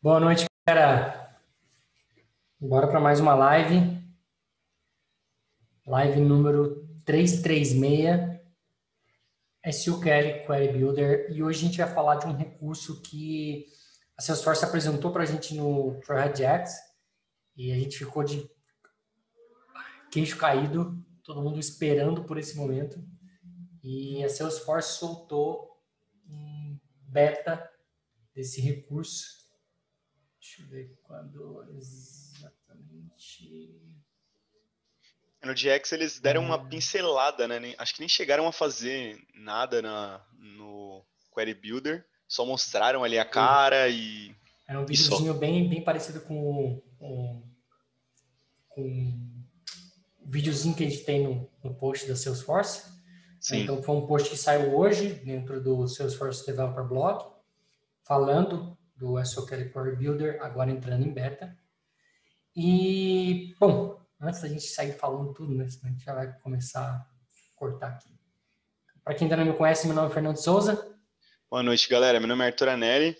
Boa noite, galera. Bora para mais uma live. Live número 336, SQL Query Builder. E hoje a gente vai falar de um recurso que a Salesforce apresentou para a gente no Trailhead X e a gente ficou de queixo caído, todo mundo esperando por esse momento. E a Salesforce soltou um beta desse recurso Deixa eu ver quando exatamente. No DX eles deram uma hum. pincelada, né? Acho que nem chegaram a fazer nada na, no Query Builder, só mostraram ali a cara e. Era um videozinho bem, bem parecido com, com, com o videozinho que a gente tem no, no post da Salesforce. Sim. Então foi um post que saiu hoje dentro do Salesforce Developer Blog, falando do SOQL Core Builder, agora entrando em beta. E, bom, antes da gente sair falando tudo, né, a gente já vai começar a cortar aqui. Para quem ainda não me conhece, meu nome é Fernando Souza. Boa noite, galera. Meu nome é Arthur Anelli.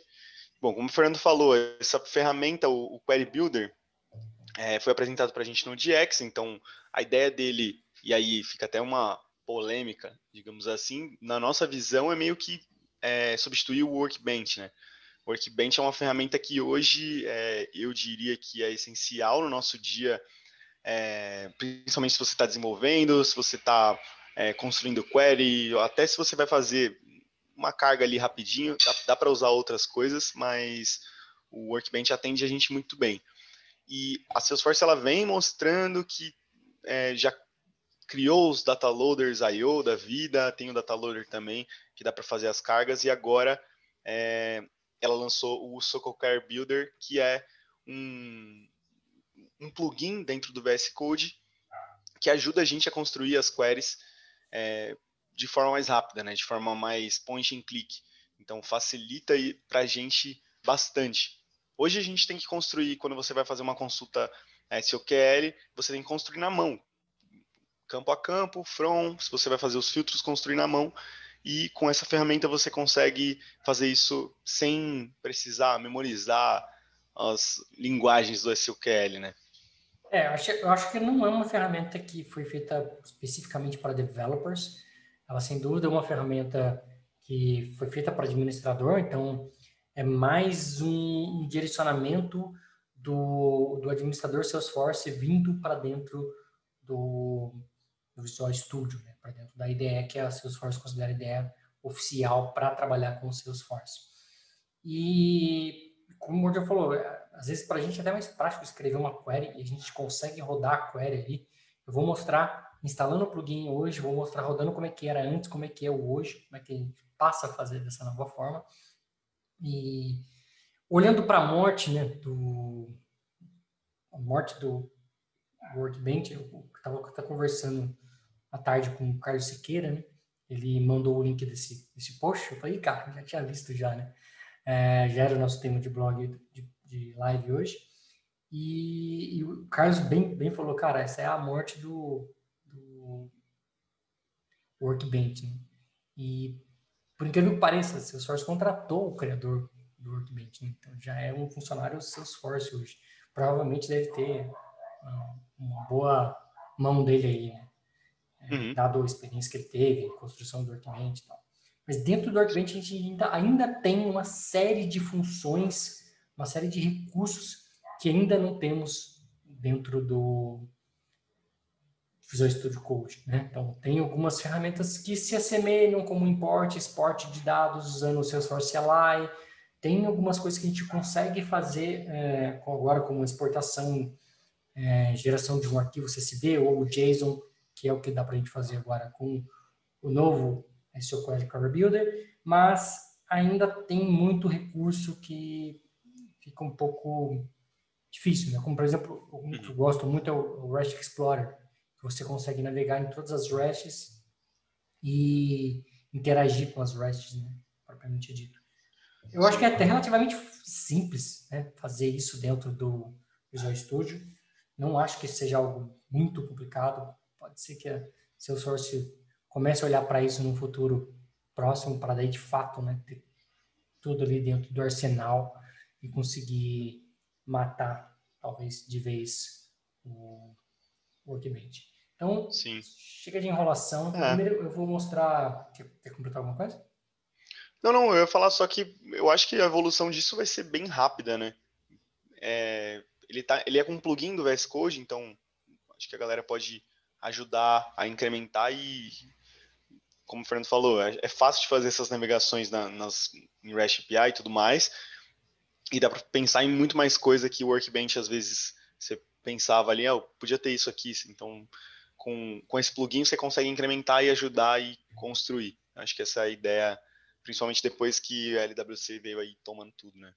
Bom, como o Fernando falou, essa ferramenta, o Query Builder, é, foi apresentado para a gente no DX, então a ideia dele, e aí fica até uma polêmica, digamos assim, na nossa visão é meio que é, substituir o Workbench, né? Workbench é uma ferramenta que hoje é, eu diria que é essencial no nosso dia, é, principalmente se você está desenvolvendo, se você está é, construindo query, até se você vai fazer uma carga ali rapidinho, dá, dá para usar outras coisas, mas o Workbench atende a gente muito bem. E a Salesforce ela vem mostrando que já criou os data loaders I/O da vida, tem o data loader também que dá para fazer as cargas e agora é, ela lançou o Sockle Builder, que é um, um plugin dentro do VS Code que ajuda a gente a construir as queries é, de forma mais rápida, né? de forma mais point and click. Então facilita para a gente bastante. Hoje a gente tem que construir, quando você vai fazer uma consulta SOQL, você tem que construir na mão. Campo a campo, from, se você vai fazer os filtros, construir na mão e com essa ferramenta você consegue fazer isso sem precisar memorizar as linguagens do SQL, né? É, eu acho, eu acho que não é uma ferramenta que foi feita especificamente para developers. Ela, sem dúvida, é uma ferramenta que foi feita para administrador, então é mais um, direcionamento do, do administrador Salesforce vindo para dentro do, do Visual Studio, né? para dentro da IDE, que a Salesforce considera a IDE oficial para trabalhar com o Salesforce. E, como o Gordon falou, é, às vezes para a gente é até mais prático escrever uma query e a gente consegue rodar a query ali. Eu vou mostrar instalando o plugin hoje, vou mostrar rodando como é que era antes, como é que é hoje, como é que gente passa a fazer dessa nova forma. E olhando para a morte, né, do a morte do Workbench, eu estava conversando à tarde com o Carlos Siqueira, né? Ele mandou o link desse, desse post. Eu falei, cara, já tinha visto já, né? É, já era o nosso tema de blog, de, de live hoje. E, e, o Carlos bem, bem falou, cara, essa é a morte do, do Workbench. Né? E, por incrível que pareça, Salesforce contratou o criador do Workbench. Né? Então, já é um funcionário Salesforce hoje. Provavelmente deve ter uma, uma boa mão dele aí, né? Uhum. dado a experiência que ele teve, construção do Workbench e tal. Mas dentro do Workbench a gente ainda, ainda tem uma série de funções, uma série de recursos que ainda não temos dentro do Visual Studio Code. Né? Então, tem algumas ferramentas que se assemelham, como import, export de dados usando o Salesforce CLI. Tem algumas coisas que a gente consegue fazer é, agora, como exportação, é, geração de um arquivo CSV ou JSON que é o que dá para a gente fazer agora com o novo SQL Cover Builder, mas ainda tem muito recurso que fica um pouco difícil, né? Como, por exemplo, um que eu gosto muito é o REST Explorer, que você consegue navegar em todas as RESTs e interagir com as RESTs, né? Propriamente dito. Eu acho que é até relativamente simples né? fazer isso dentro do Visual Studio. Não acho que seja algo muito complicado pode ser que a Salesforce comece a olhar para isso no futuro próximo, para daí de fato, né, ter tudo ali dentro do arsenal e conseguir matar, talvez, de vez o Workbench. Então, Sim. chega de enrolação. É. Primeiro eu vou mostrar. Quer, quer completar alguma coisa? Não, não, eu ia falar só que eu acho que a evolução disso vai ser bem rápida, né? É, ele, tá, ele é com um plugin do VS Code, então acho que a galera pode ajudar a incrementar e, como o Fernando falou, é, é fácil de fazer essas navegações na, nas, em REST API e tudo mais, e dá para pensar em muito mais coisa que o Workbench às vezes você pensava ali, ah, podia ter isso aqui, então com, com esse plugin você consegue incrementar e ajudar e construir. Acho que essa é a ideia, principalmente depois que a LWC veio aí tomando tudo, né?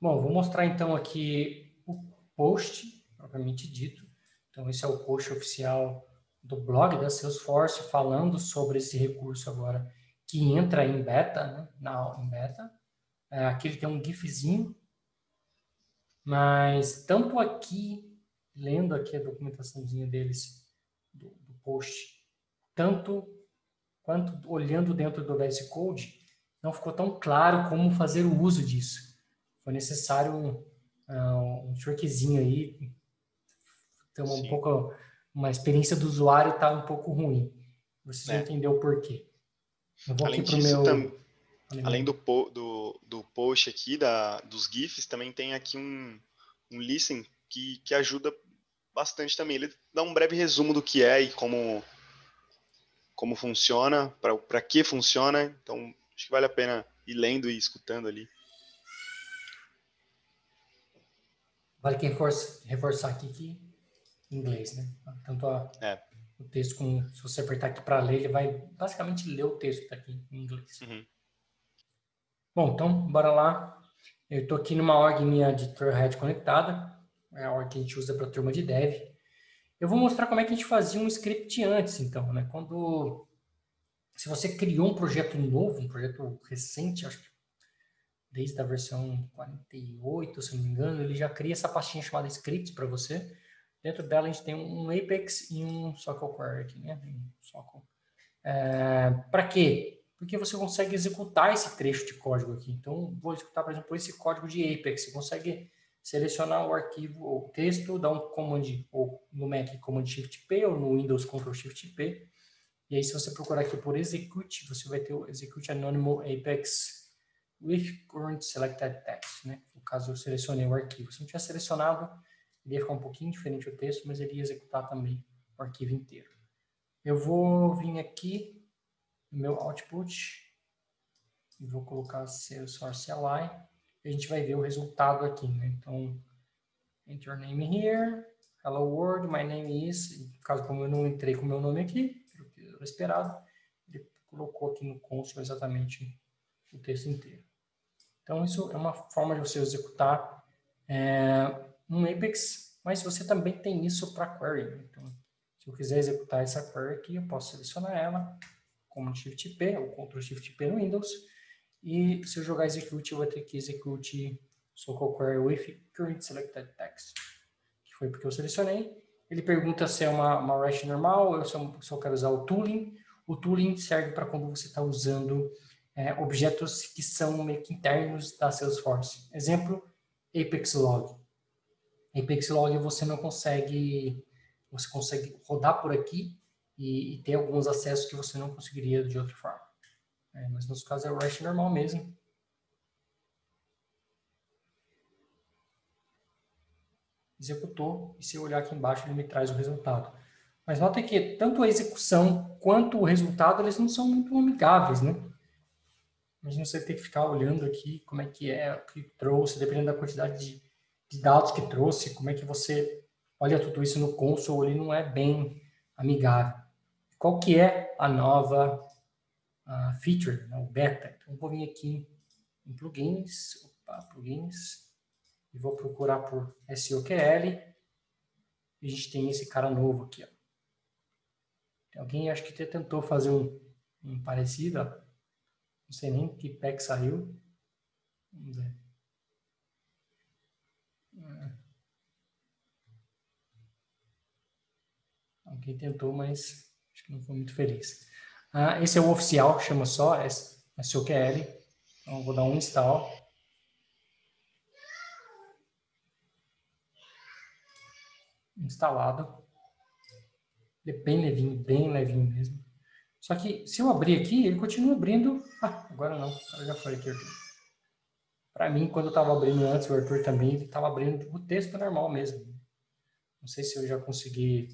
Bom, vou mostrar então aqui post, propriamente dito. Então, esse é o post oficial do blog da Salesforce, falando sobre esse recurso agora que entra em beta, né? Na, em beta. É, aqui ele tem um gifzinho mas tanto aqui, lendo aqui a documentaçãozinha deles, do, do post, tanto quanto olhando dentro do VS Code, não ficou tão claro como fazer o uso disso. Foi necessário uh, um truquezinho aí, ter uma, um pouco, uma experiência do usuário está um pouco ruim. Você é. entendeu o porquê. Eu vou Além aqui meu... Tam Além do, do, do post aqui, da, dos GIFs, também tem aqui um, um listen que, que ajuda bastante também. Ele dá um breve resumo do que é e como, como funciona, para que funciona. Então, acho que vale a pena ir lendo e escutando ali. Vale que reforçar, reforçar aqui que em inglês, né? Tanto a, é. o texto como se você apertar aqui para ler, ele vai basicamente ler o texto que está aqui em inglês. Uhum. Bom, então, bora lá. Eu estou aqui numa org minha de Trailhead conectada, é a org que a gente usa para turma de dev. Eu vou mostrar como é que a gente fazia um script antes, então, né? Quando, se você criou um projeto novo, um projeto recente, acho que desde a versão 48, se não me engano, ele já cria essa pastinha chamada scripts para você. Dentro dela a gente tem um Apex e um Sockle Query aqui, né? Um Sockle. É, para quê? porque você consegue executar esse trecho de código aqui. Então, vou executar, por exemplo, esse código de Apex. Você consegue selecionar o arquivo ou texto, dar um command, ou no Mac Command Shift P, ou no Windows Ctrl Shift P. E aí, se você procurar aqui por execute, você vai ter o execute anônimo Apex with current selected text, né? No caso, eu selecionei o arquivo. Se não tiver selecionado, ele ia ficar um pouquinho diferente o texto, mas ele ia executar também o arquivo inteiro. Eu vou vir aqui meu output e vou colocar Salesforce CLI e a gente vai ver o resultado aqui, né? Então, enter name here, hello world, my name is, caso como eu não entrei com o meu nome aqui, era esperado, ele colocou aqui no console exatamente o texto inteiro. Então, isso é uma forma de você executar é, um Apex, mas você também tem isso para query. Então, se eu quiser executar essa query aqui, eu posso selecionar ela, Command Shift P ou Ctrl Shift P no Windows. E se eu jogar execute, eu vou ter que execute so query with current selected text, que foi porque eu selecionei. Ele pergunta se é uma, uma REST normal eu, eu quero usar o tooling. O tooling serve para quando você está usando é, objetos que são meio que internos da Salesforce. Exemplo, Apex Log. Apex Log você não consegue, você consegue rodar por aqui e, e ter alguns acessos que você não conseguiria de outra forma. É, mas no nosso caso é o REST normal mesmo. Executou, e se eu olhar aqui embaixo ele me traz o resultado. Mas nota que tanto a execução quanto o resultado, eles não são muito amigáveis, né? Imagina você ter que ficar olhando aqui como é que é, o que trouxe, dependendo da quantidade de, de dados que trouxe, como é que você olha tudo isso no console, ele não é bem amigável qual que é a nova uh, feature, né, o beta. Então, vou vir aqui em plugins, opa, plugins, e vou procurar por SOQL, e a gente tem esse cara novo aqui. Ó. Alguém, acho que até tentou fazer um, um parecido, ó. Não sei nem que pack saiu. Vamos ver. Ah. Alguém tentou, mas Acho que não foi muito feliz. Ah, esse é o oficial, chama só SQL. Então, vou dar um install. Instalado. Ele é bem levinho, bem levinho mesmo. Só que se eu abrir aqui, ele continua abrindo. Ah, agora não, eu já falei aqui, Arthur. Para mim, quando eu estava abrindo antes, o Arthur também, ele estava abrindo o texto normal mesmo. Não sei se eu já consegui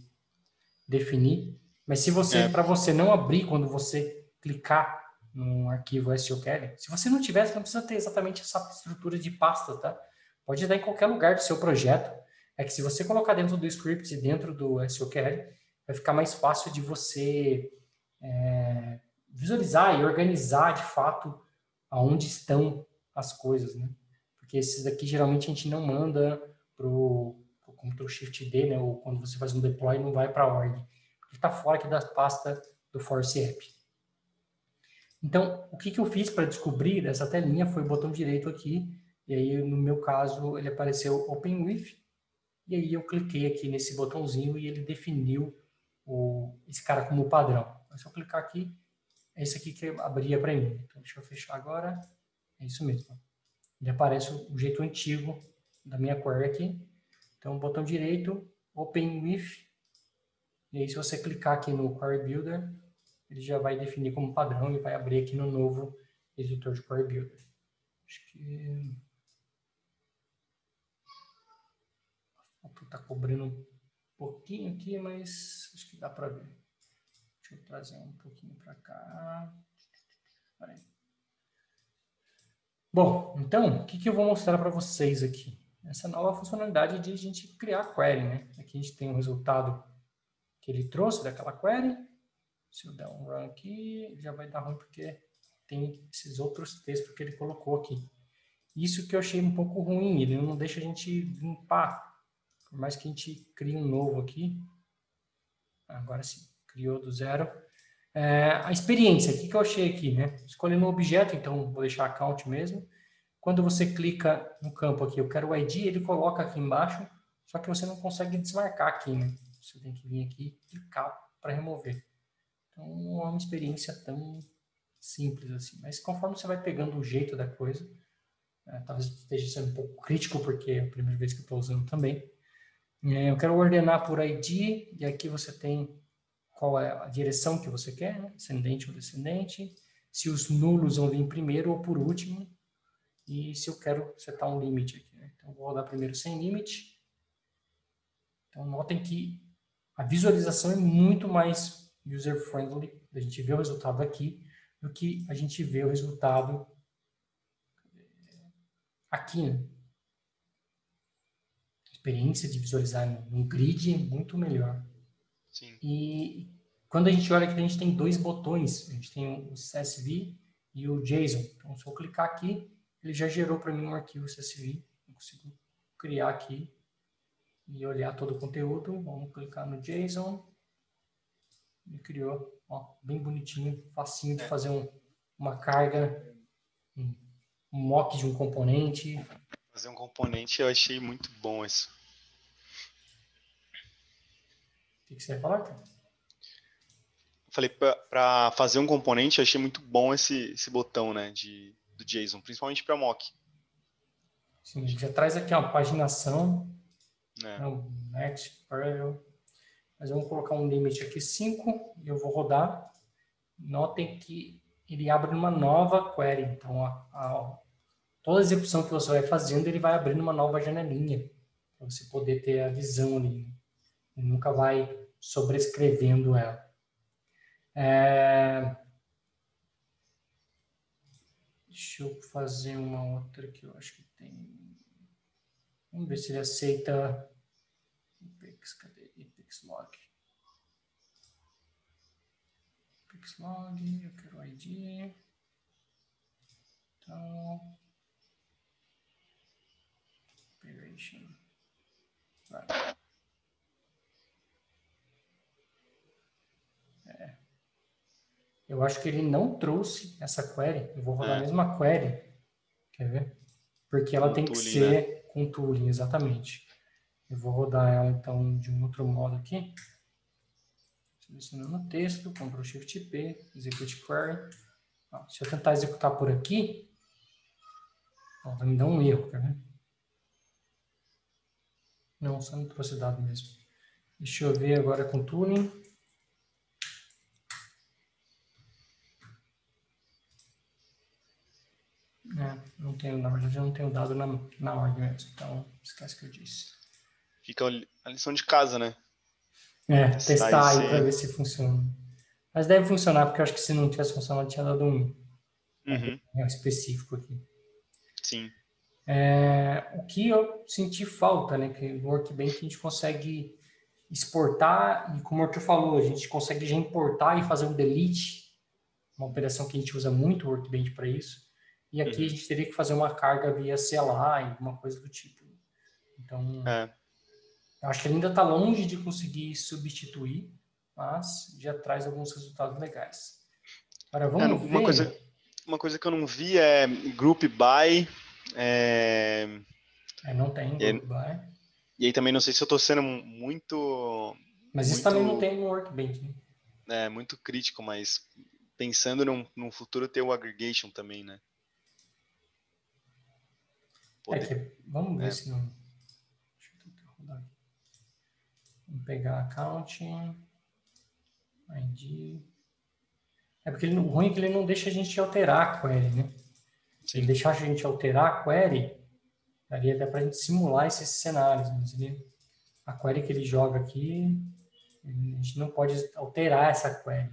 definir, mas se você, é. para você não abrir quando você clicar no arquivo SQL, se você não tivesse, não precisa ter exatamente essa estrutura de pasta, tá? Pode dar em qualquer lugar do seu projeto. É que se você colocar dentro do script, dentro do SQL, vai ficar mais fácil de você é, visualizar e organizar de fato aonde estão as coisas, né? Porque esses daqui geralmente a gente não manda pro, pro Ctrl Shift D, né? Ou quando você faz um deploy não vai para a org. Ele está fora aqui da pasta do Force App. Então, o que, que eu fiz para descobrir essa telinha foi o botão direito aqui, e aí no meu caso ele apareceu Open With, e aí eu cliquei aqui nesse botãozinho e ele definiu o, esse cara como padrão. Então, se eu clicar aqui, é esse aqui que abria para mim. Então, deixa eu fechar agora. É isso mesmo. Ele aparece o jeito antigo da minha query aqui. Então, botão direito, Open With. E aí, se você clicar aqui no Query Builder, ele já vai definir como padrão e vai abrir aqui no novo editor de Query Builder. Acho que... Está cobrindo um pouquinho aqui, mas acho que dá para ver. Deixa eu trazer um pouquinho para cá. Bom, então, o que, que eu vou mostrar para vocês aqui? Essa nova funcionalidade de a gente criar query, né? Aqui a gente tem o resultado que ele trouxe daquela query. Se eu der um run aqui, já vai dar ruim porque tem esses outros textos que ele colocou aqui. Isso que eu achei um pouco ruim, ele não deixa a gente limpar. Por mais que a gente crie um novo aqui. Agora sim, criou do zero. É, a experiência, o que, que eu achei aqui, né? Escolhendo um objeto, então vou deixar account mesmo. Quando você clica no campo aqui, eu quero o ID, ele coloca aqui embaixo, só que você não consegue desmarcar aqui, né? Você tem que vir aqui e clicar para remover. Então, não é uma experiência tão simples assim. Mas conforme você vai pegando o jeito da coisa, é, talvez esteja sendo um pouco crítico, porque é a primeira vez que eu estou usando também. É, eu quero ordenar por ID, e aqui você tem qual é a direção que você quer, né? ascendente ou descendente, se os nulos vão vir primeiro ou por último, e se eu quero setar um limite aqui. Né? Então, vou rodar primeiro sem limite. Então, notem que a visualização é muito mais user-friendly, a gente vê o resultado aqui, do que a gente vê o resultado aqui. Né? A experiência de visualizar num grid é muito melhor. Sim. E quando a gente olha aqui, a gente tem dois botões. A gente tem o CSV e o JSON. Então, se eu clicar aqui, ele já gerou para mim um arquivo CSV. Eu consigo criar aqui e olhar todo o conteúdo. Vamos clicar no JSON. E criou, ó, bem bonitinho, facinho de é. fazer um, uma carga, um mock de um componente. Fazer um componente eu achei muito bom isso. O que, você ia falar, cara? Falei, para fazer um componente, achei muito bom esse, esse botão, né, de, do JSON, principalmente para mock. Sim, já traz aqui uma paginação, é. Né, next, parallel. Mas vamos colocar um limite aqui 5 e eu vou rodar. Notem que ele abre uma nova query. Então, a, a, toda a execução que você vai fazendo, ele vai abrindo uma nova janelinha para você poder ter a visão ali nunca vai sobrescrevendo ela. É... Deixa eu fazer uma outra que eu acho que tem. Vamos ver se ele aceita. Apex, cadê? Apex log. Apex log, eu quero ID. Então. Operation. Vai. Eu acho que ele não trouxe essa query. Eu vou rodar é. a mesma query. Quer ver? Porque ela com tem tooling, que ser né? com tooling, exatamente. Eu vou rodar ela, então, de um outro modo aqui. Selecionando o texto, Ctrl Shift P, Execute Query. Ó, se eu tentar executar por aqui, ó, vai me dar um erro, tá vendo? Não, só não trouxe dado mesmo. Deixa eu ver agora com tuning. É, não tenho, na verdade, eu não tenho dado na, na ordem mesmo, então esquece que eu disse. Fica a lição de casa, né? É, testar, testar aí para ver se funciona. Mas deve funcionar, porque eu acho que se não tivesse funcionado, tinha dado um uhum. específico aqui. Sim. É, o que eu senti falta, né? Que no Workbench a gente consegue exportar, e como o Arthur falou, a gente consegue já importar e fazer um delete, uma operação que a gente usa muito o Workbench para isso. E aqui uhum. a gente teria que fazer uma carga via CLI, alguma coisa do tipo. Então, é. eu acho que ele ainda está longe de conseguir substituir, mas já traz alguns resultados legais. Agora, vamos é, uma ver... Coisa, uma coisa que eu não vi é Group By. É... É, não tem Group By. E aí também não sei se eu estou sendo muito. Mas isso muito, também não tem no Workbench, né? É, muito crítico, mas pensando num, num futuro ter o aggregation também, né? Poder. É que, vamos ver é. se não. Deixa eu tentar rodar aqui. Vamos pegar accounting, ID. É porque ele, o ruim é que ele não deixa a gente alterar a query, né? Se ele deixar a gente alterar a query, Daria até para a gente simular esses cenários, mas ele, a query que ele joga aqui, a gente não pode alterar essa query.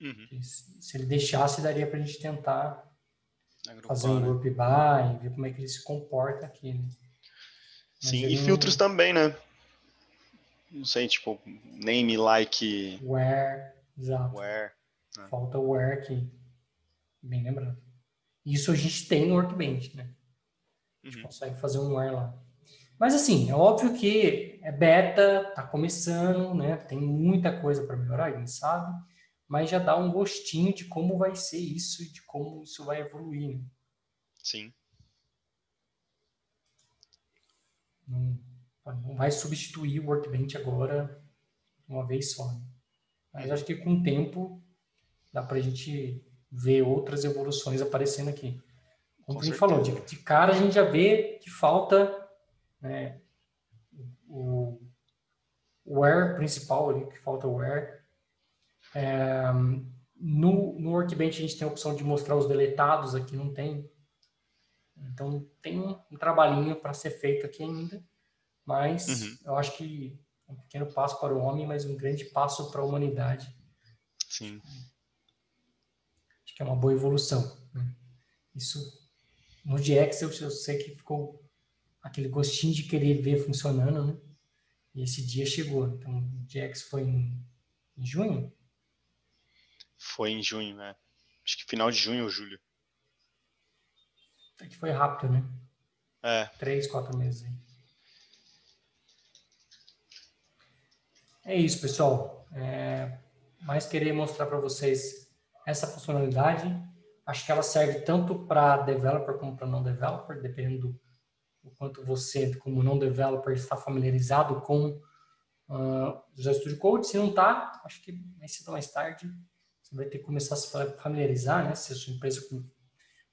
Uhum. Se ele deixasse, daria para a gente tentar Agrupar, fazer um group by, ver como é que ele se comporta aqui. Né? Sim, e filtros não... também, né? Não sei, tipo, name, like... Where, exato. Where. Né? Falta o where aqui. Bem lembrado. Isso a gente tem no Workbench, né? A gente uhum. consegue fazer um ar lá. Mas assim, é óbvio que é beta, tá começando, né? Tem muita coisa para melhorar, a gente sabe, mas já dá um gostinho de como vai ser isso e de como isso vai evoluir. Né? Sim. Não, não, vai substituir o Workbench agora uma vez só. Né? Mas acho que com o tempo dá para a gente ver outras evoluções aparecendo aqui. Como a gente falou, de, de, cara a gente já vê que falta né, o, o where principal ali, que falta o where. É, no, no Workbench a gente tem a opção de mostrar os deletados, aqui não tem. Então tem um, um trabalhinho para ser feito aqui ainda, mas uhum. eu acho que é um pequeno passo para o homem, mas um grande passo para a humanidade. Sim. Acho que é uma boa evolução. Né? Isso no DX eu, eu sei que ficou aquele gostinho de querer ver funcionando, né? E esse dia chegou. Então, o DX foi em, em junho? Foi em junho, né? Acho que final de junho ou julho. É que foi rápido, né? É. Três, quatro meses aí. É isso, pessoal. É, mais querer mostrar para vocês essa funcionalidade acho que ela serve tanto para developer como para não developer, dependendo do quanto você, como não developer, está familiarizado com uh, ah, o Studio Code. Se não está, acho que mais cedo ou mais tarde você vai ter que começar a se familiarizar, né? Se a sua empresa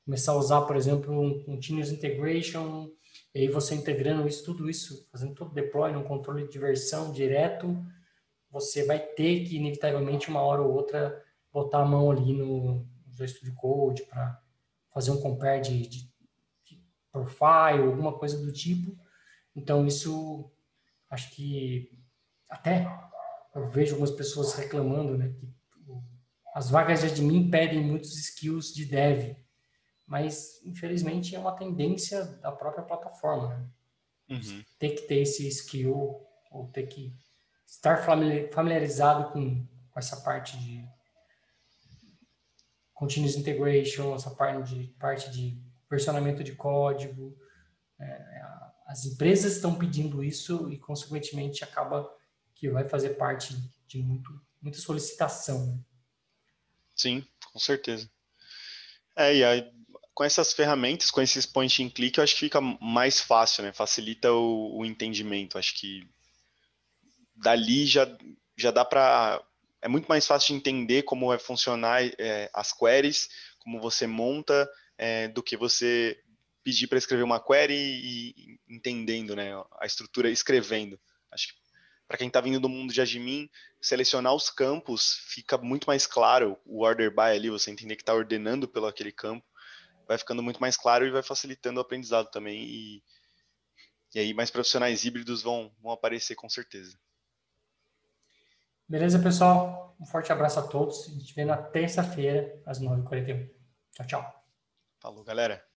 começar a usar, por exemplo, um Continuous Integration, e aí você integrando isso, tudo isso, fazendo todo deploy num controle de versão direto, você vai ter que, inevitavelmente, uma hora ou outra, botar a mão ali no, Visual Studio Code para fazer um compare de, de, de profile, alguma coisa do tipo. Então, isso acho que até eu vejo algumas pessoas reclamando, né, que as vagas de admin pedem muitos skills de dev, mas infelizmente é uma tendência da própria plataforma. Né? Uhum. Ter que ter esse skill ou ter que estar familiarizado com, com essa parte de continuous integration, essa parte de, parte de versionamento de código. É, as empresas estão pedindo isso e, consequentemente, acaba que vai fazer parte de muito, muita solicitação. Né? Sim, com certeza. É, e aí, com essas ferramentas, com esses point and click, eu acho que fica mais fácil, né? Facilita o, o entendimento. Acho que dali já, já dá para é muito mais fácil de entender como vai funcionar é, as queries, como você monta, é, do que você pedir para escrever uma query e, entendendo né, a estrutura, escrevendo. Acho que para quem está vindo do mundo de admin, selecionar os campos fica muito mais claro o order by ali, você entender que está ordenando pelo aquele campo, vai ficando muito mais claro e vai facilitando o aprendizado também. E, e aí mais profissionais híbridos vão, vão aparecer com certeza. Beleza, pessoal? Um forte abraço a todos. A gente vê na terça-feira, às 9h41. Tchau, tchau. Falou, galera.